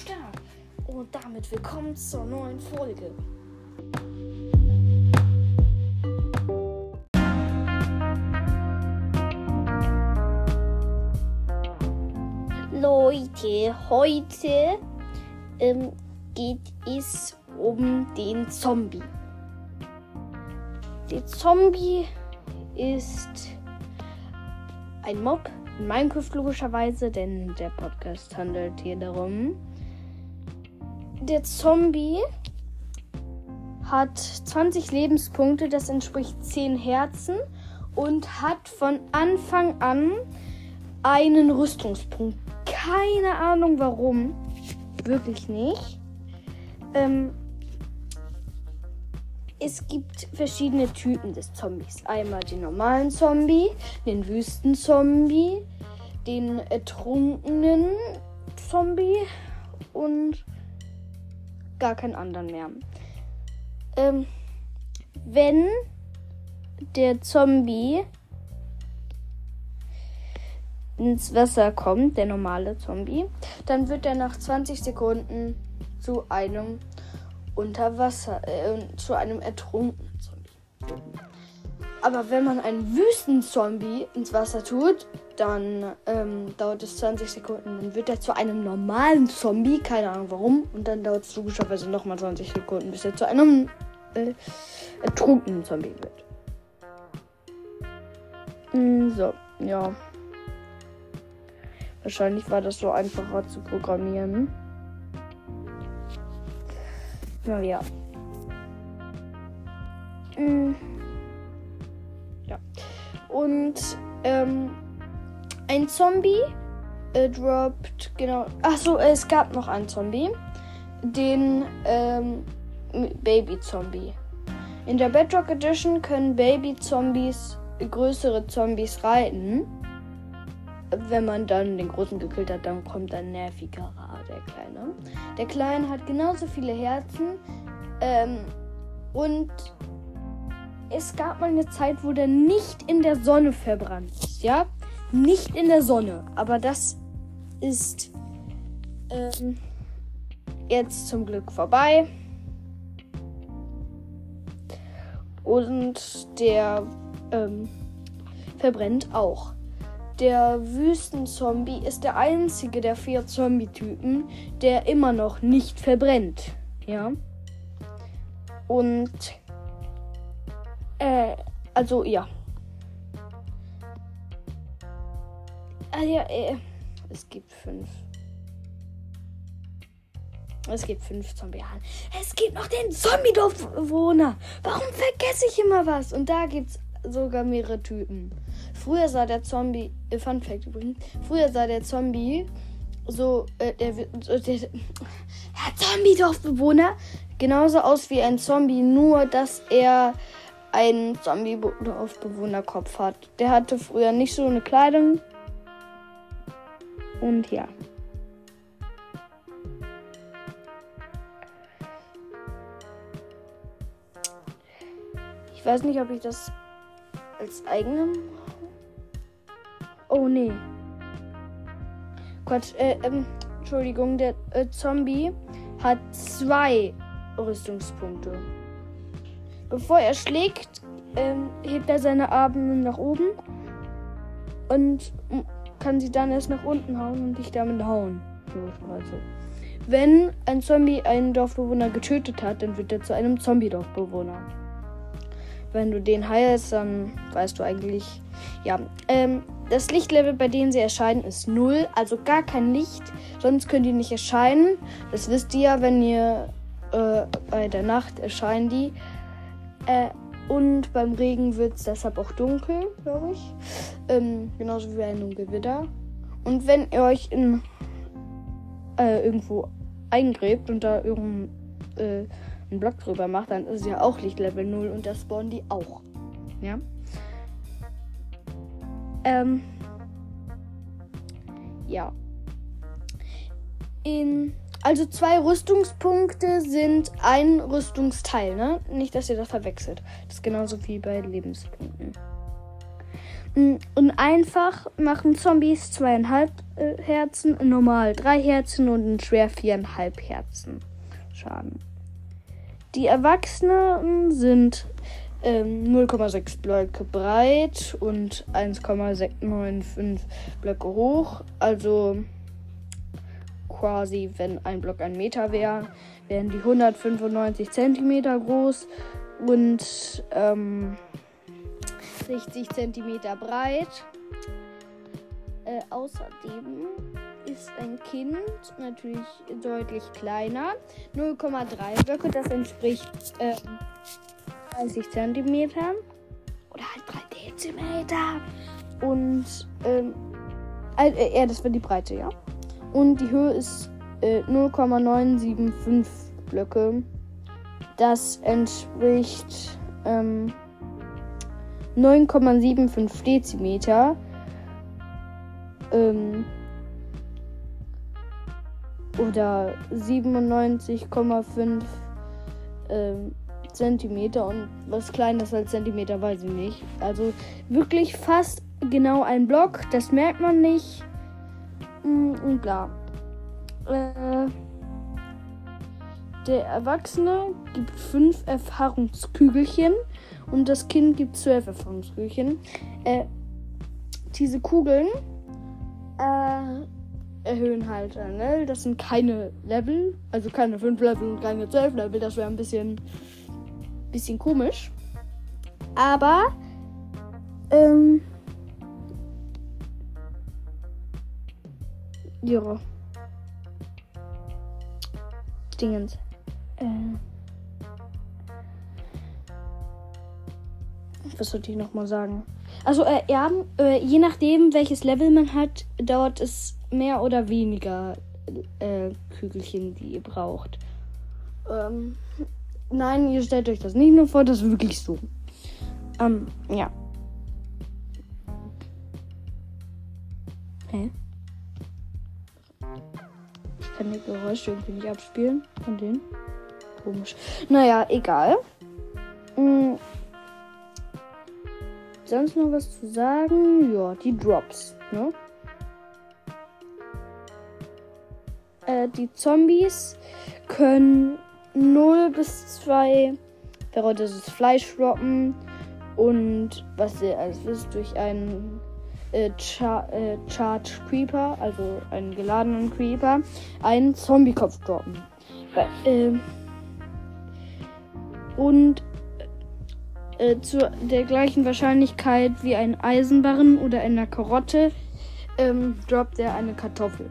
Start. Und damit willkommen zur neuen Folge. Leute, heute ähm, geht es um den Zombie. Der Zombie ist ein Mob in Minecraft logischerweise, denn der Podcast handelt hier darum. Der Zombie hat 20 Lebenspunkte, das entspricht 10 Herzen und hat von Anfang an einen Rüstungspunkt. Keine Ahnung warum. Wirklich nicht. Ähm, es gibt verschiedene Typen des Zombies. Einmal den normalen Zombie, den Wüstenzombie, den ertrunkenen Zombie und gar keinen anderen mehr. Ähm, wenn der Zombie ins Wasser kommt, der normale Zombie, dann wird er nach 20 Sekunden zu einem Unterwasser, äh, zu einem ertrunkenen Zombie. Aber wenn man einen Wüstenzombie ins Wasser tut, dann ähm, dauert es 20 Sekunden. Dann wird er zu einem normalen Zombie, keine Ahnung warum. Und dann dauert es logischerweise nochmal 20 Sekunden, bis er zu einem äh, ertrunkenen Zombie wird. Mm, so, ja. Wahrscheinlich war das so einfacher zu programmieren. Naja. Mm. Ja. Und ähm, ein Zombie äh, droppt, genau. Achso, es gab noch einen Zombie. Den ähm, Baby-Zombie. In der Bedrock Edition können Baby-Zombies größere Zombies reiten wenn man dann den großen gekillt hat, dann kommt ein nervigerer, der kleine. Der kleine hat genauso viele Herzen. Ähm, und es gab mal eine Zeit, wo der nicht in der Sonne verbrannt ist, ja? Nicht in der Sonne. Aber das ist ähm, jetzt zum Glück vorbei. Und der ähm, verbrennt auch. Der Wüstenzombie ist der einzige der vier Zombie-Typen, der immer noch nicht verbrennt. Ja. Und. Äh, also, ja. Ah, ja, äh, es gibt fünf. Es gibt fünf zombie. Es gibt noch den Zombie-Dorfbewohner. Warum vergesse ich immer was? Und da gibt's sogar mehrere Typen. Früher sah der Zombie, äh, Fun Fact übrigens, früher sah der Zombie so, äh, der, der, der Zombie-Dorfbewohner genauso aus wie ein Zombie, nur dass er einen Zombie-Dorfbewohner-Kopf hat. Der hatte früher nicht so eine Kleidung. Und ja. Ich weiß nicht, ob ich das als eigenem Oh nee. Quatsch, äh, ähm, Entschuldigung, der äh, Zombie hat zwei Rüstungspunkte. Bevor er schlägt, ähm, hebt er seine Arme nach oben und kann sie dann erst nach unten hauen und dich damit hauen. So, also. Wenn ein Zombie einen Dorfbewohner getötet hat, dann wird er zu einem Zombie-Dorfbewohner. Wenn du den heilst, dann weißt du eigentlich, ja. Ähm, das Lichtlevel, bei denen sie erscheinen, ist 0, also gar kein Licht. Sonst können die nicht erscheinen. Das wisst ihr ja, wenn ihr äh, bei der Nacht erscheinen die. Äh, und beim Regen wird es deshalb auch dunkel, glaube ich. Ähm, genauso wie bei einem Gewitter. Und wenn ihr euch in äh, irgendwo eingräbt und da irgendein äh, einen Block drüber macht, dann ist es ja auch Lichtlevel 0 und da spawnen die auch. Ja. Ähm, ja. In, also zwei Rüstungspunkte sind ein Rüstungsteil, ne? Nicht, dass ihr das verwechselt. Das ist genauso wie bei Lebenspunkten. Mm, Und einfach machen Zombies zweieinhalb äh, Herzen, normal drei Herzen und schwer viereinhalb Herzen Schaden. Die Erwachsenen sind ähm, 0,6 Blöcke breit und 1,695 Blöcke hoch. Also quasi, wenn ein Block ein Meter wäre, wären die 195 Zentimeter groß und ähm, 60 Zentimeter breit. Äh, außerdem ist ein Kind natürlich deutlich kleiner. 0,3 Blöcke, das entspricht äh, 30 Zentimetern. Oder halt 3 Dezimeter. Und, ähm, äh, ja, das wäre die Breite, ja. Und die Höhe ist äh, 0,975 Blöcke. Das entspricht ähm, 9,75 Dezimeter. Ähm, oder 97,5 ähm, Zentimeter und was kleines als Zentimeter weiß ich nicht. Also wirklich fast genau ein Block, das merkt man nicht. Mm, Und bla. Äh, der Erwachsene gibt fünf Erfahrungskügelchen und das Kind gibt zwölf Erfahrungskügelchen. Äh, diese Kugeln äh, erhöhen halt, äh, ne? Das sind keine Level, also keine fünf Level und keine zwölf Level. Das wäre ein bisschen, bisschen komisch. Aber ähm, ja. Dingens. Äh, was sollte ich nochmal sagen? Also, äh, ja, äh, je nachdem, welches Level man hat, dauert es mehr oder weniger äh, Kügelchen, die ihr braucht. Ähm, nein, ihr stellt euch das nicht nur vor, das ist wirklich so. Ähm, ja. Hä? Ich kann Geräusche irgendwie nicht abspielen von denen. Komisch. Naja, egal. Mm. Sonst noch was zu sagen? Ja, die Drops, ne? Äh, die Zombies können 0 bis 2 verrottetes Fleisch droppen und was ihr alles wisst, durch einen äh, Char äh, Charge Creeper, also einen geladenen Creeper, einen Zombie-Kopf droppen. Ähm, und äh, zu der gleichen Wahrscheinlichkeit wie ein Eisenbarren oder eine Karotte ähm, droppt er eine Kartoffel.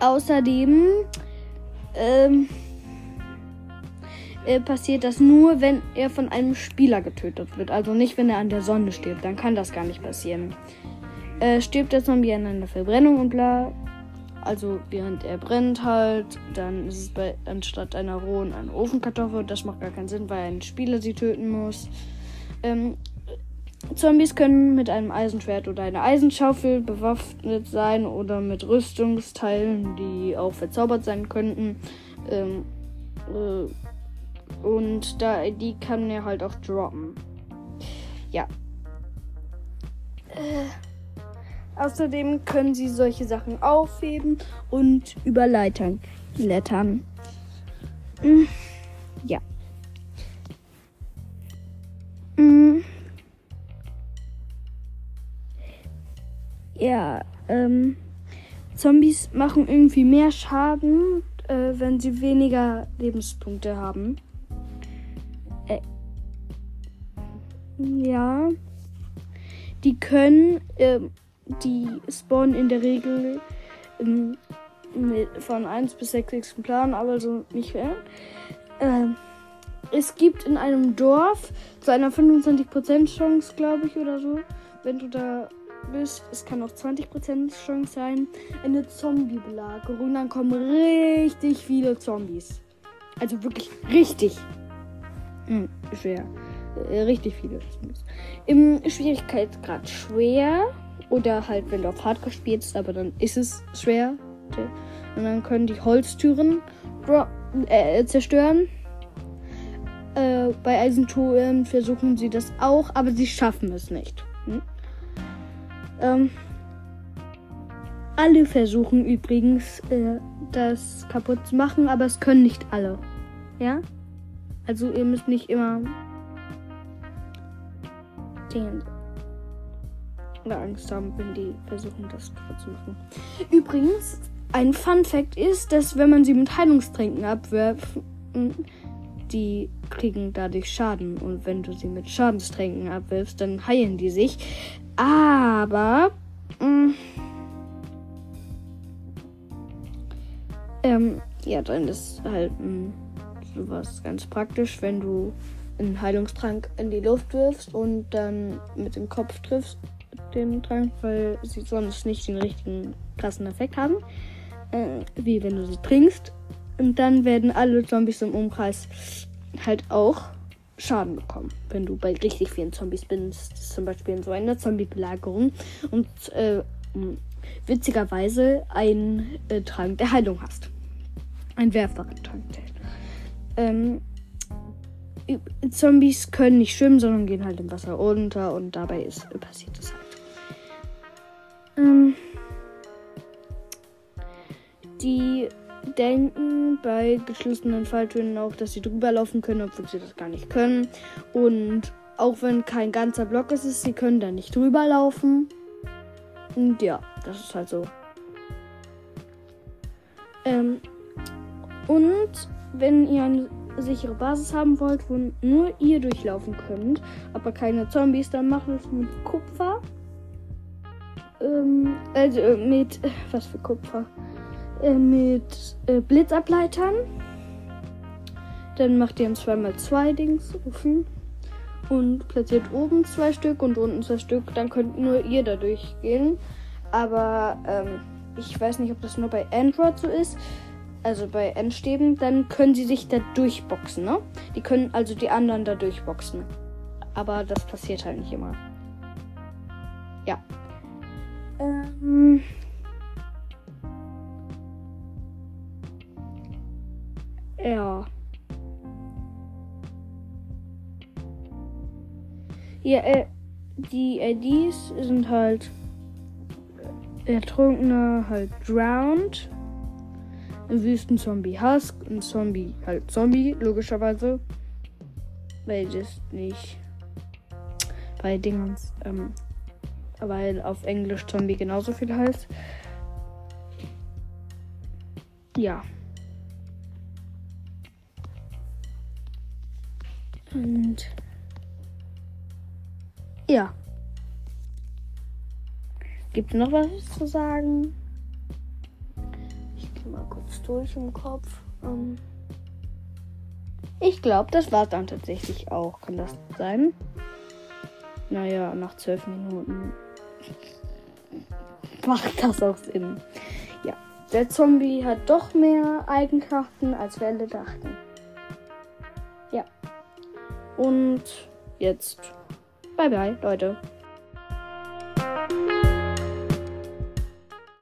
Außerdem ähm, äh, passiert das nur, wenn er von einem Spieler getötet wird. Also nicht, wenn er an der Sonne stirbt. Dann kann das gar nicht passieren. Äh, stirbt der Zombie an einer Verbrennung und bla. Also während er brennt halt, dann ist es bei, anstatt einer rohen eine Ofenkartoffel. Das macht gar keinen Sinn, weil ein Spieler sie töten muss. Ähm, Zombies können mit einem Eisenschwert oder einer Eisenschaufel bewaffnet sein oder mit Rüstungsteilen, die auch verzaubert sein könnten. Ähm, äh, und da die kann er halt auch droppen. Ja. Äh, außerdem können sie solche Sachen aufheben und über Leitern klettern. Mm, Ja. Mm. Ja, ähm, Zombies machen irgendwie mehr Schaden, äh, wenn sie weniger Lebenspunkte haben. Ja. Die können, ähm, die spawnen in der Regel ähm, von 1 bis 6 Exemplaren, aber so nicht mehr. Ähm, es gibt in einem Dorf zu einer 25% Chance, glaube ich, oder so, wenn du da bist, es kann auch 20% Chance sein, eine Zombie-Belagerung. Dann kommen richtig viele Zombies. Also wirklich richtig hm, schwer. Äh, richtig viele. Im Schwierigkeitsgrad schwer. Oder halt, wenn du auf Hardcore spielst, aber dann ist es schwer. Und dann können die Holztüren äh, zerstören. Äh, bei Eisentoren versuchen sie das auch, aber sie schaffen es nicht. Hm? Ähm, alle versuchen übrigens, äh, das kaputt zu machen, aber es können nicht alle. Ja? Also ihr müsst nicht immer den Angst haben, wenn die versuchen, das zu machen. Übrigens, ein Fun Fact ist, dass wenn man sie mit Heilungstränken abwirft, die kriegen dadurch Schaden. Und wenn du sie mit Schadenstränken abwirfst, dann heilen die sich. Aber. Mh, ähm, ja, dann ist halt mh, sowas ganz praktisch, wenn du einen Heilungstrank in die Luft wirfst und dann mit dem Kopf triffst den Trank, weil sie sonst nicht den richtigen krassen Effekt haben. Äh, wie wenn du sie trinkst. Und dann werden alle Zombies im Umkreis halt auch Schaden bekommen, wenn du bei richtig vielen Zombies bist. Zum Beispiel in so einer Zombie-Belagerung und äh, witzigerweise einen äh, Trank der Heilung hast. Ein werfbarer Trank ähm, Zombies können nicht schwimmen, sondern gehen halt im Wasser unter und dabei ist passiert es halt. Ähm, die denken bei geschlossenen Falltüren auch, dass sie drüber laufen können, obwohl sie das gar nicht können. Und auch wenn kein ganzer Block ist, sie können da nicht drüber laufen. Und ja, das ist halt so. Ähm, und wenn ihr eine sichere Basis haben wollt, wo nur ihr durchlaufen könnt, aber keine Zombies, dann macht es mit Kupfer. Ähm, also äh, mit, was für Kupfer? Äh, mit äh, Blitzableitern. Dann macht ihr ein 2x2 Dings offen und platziert oben zwei Stück und unten zwei Stück. Dann könnt nur ihr da durchgehen. Aber ähm, ich weiß nicht, ob das nur bei Android so ist. Also bei Endstäben, dann können sie sich da durchboxen, ne? Die können also die anderen da durchboxen. Aber das passiert halt nicht immer. Ja. Ähm. Ja. Ja, äh, die IDs sind halt Ertrunkene, halt Drowned. Ein Wüstenzombie Husk. Ein Zombie halt Zombie, logischerweise. Weil das nicht bei Dingens, ähm, weil auf Englisch Zombie genauso viel heißt. Ja. Und ja. Gibt es noch was zu sagen? Mal kurz durch im Kopf. Ähm ich glaube, das war dann tatsächlich auch. Kann das sein? Naja, nach zwölf Minuten macht das auch Sinn. Ja, der Zombie hat doch mehr Eigenschaften, als wir alle dachten. Ja. Und jetzt. Bye bye, Leute.